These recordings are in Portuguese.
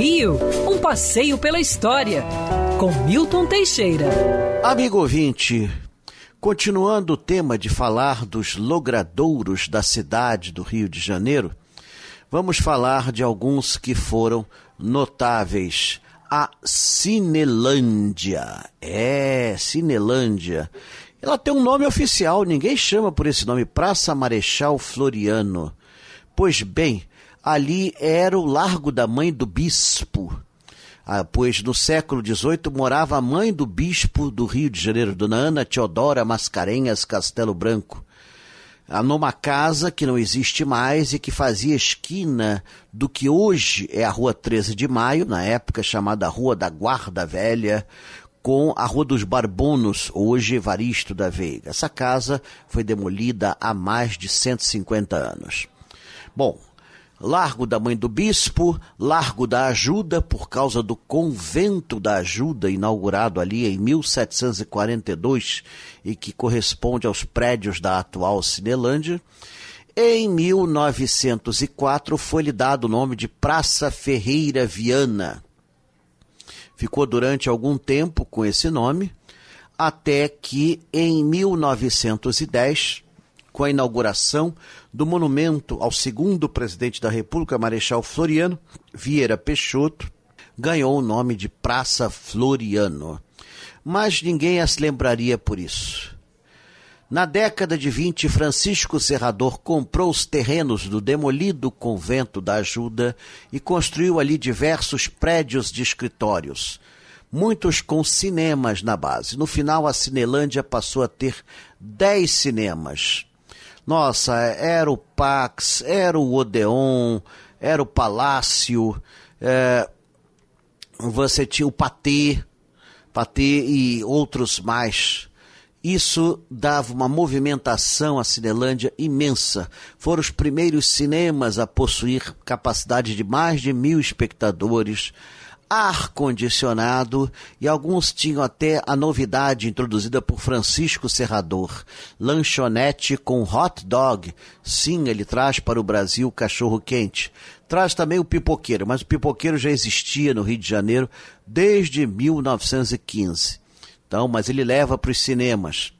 Rio, um passeio pela história, com Milton Teixeira. Amigo ouvinte, continuando o tema de falar dos logradouros da cidade do Rio de Janeiro, vamos falar de alguns que foram notáveis. A Cinelândia. É, Cinelândia. Ela tem um nome oficial, ninguém chama por esse nome, Praça Marechal Floriano. Pois bem, ali era o Largo da Mãe do Bispo. Ah, pois no século XVIII morava a mãe do bispo do Rio de Janeiro, Dona Ana Teodora Mascarenhas Castelo Branco. Ah, numa casa que não existe mais e que fazia esquina do que hoje é a Rua 13 de Maio, na época chamada Rua da Guarda Velha, com a Rua dos Barbonos, hoje Evaristo da Veiga. Essa casa foi demolida há mais de 150 anos. Bom, Largo da Mãe do Bispo, Largo da Ajuda, por causa do Convento da Ajuda, inaugurado ali em 1742 e que corresponde aos prédios da atual Cinelândia. Em 1904 foi-lhe dado o nome de Praça Ferreira Viana. Ficou durante algum tempo com esse nome, até que em 1910 com a inauguração do monumento ao segundo presidente da República, Marechal Floriano Vieira Peixoto, ganhou o nome de Praça Floriano. Mas ninguém as lembraria por isso. Na década de 20, Francisco Serrador comprou os terrenos do demolido convento da Ajuda e construiu ali diversos prédios de escritórios, muitos com cinemas na base. No final, a Cinelândia passou a ter dez cinemas. Nossa, era o Pax, era o Odeon, era o Palácio, é, você tinha o Patê, Patê e outros mais. Isso dava uma movimentação à Cinelândia imensa. Foram os primeiros cinemas a possuir capacidade de mais de mil espectadores ar-condicionado e alguns tinham até a novidade introduzida por Francisco Serrador, lanchonete com hot dog. Sim, ele traz para o Brasil cachorro quente. Traz também o pipoqueiro, mas o pipoqueiro já existia no Rio de Janeiro desde 1915. Então, mas ele leva para os cinemas.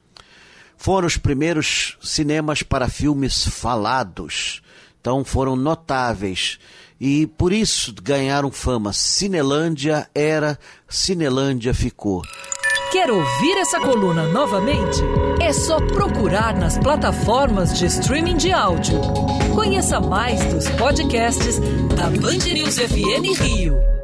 Foram os primeiros cinemas para filmes falados. Então foram notáveis e por isso ganharam fama. Cinelândia era, Cinelândia ficou. Quer ouvir essa coluna novamente? É só procurar nas plataformas de streaming de áudio. Conheça mais dos podcasts da Band News FM Rio.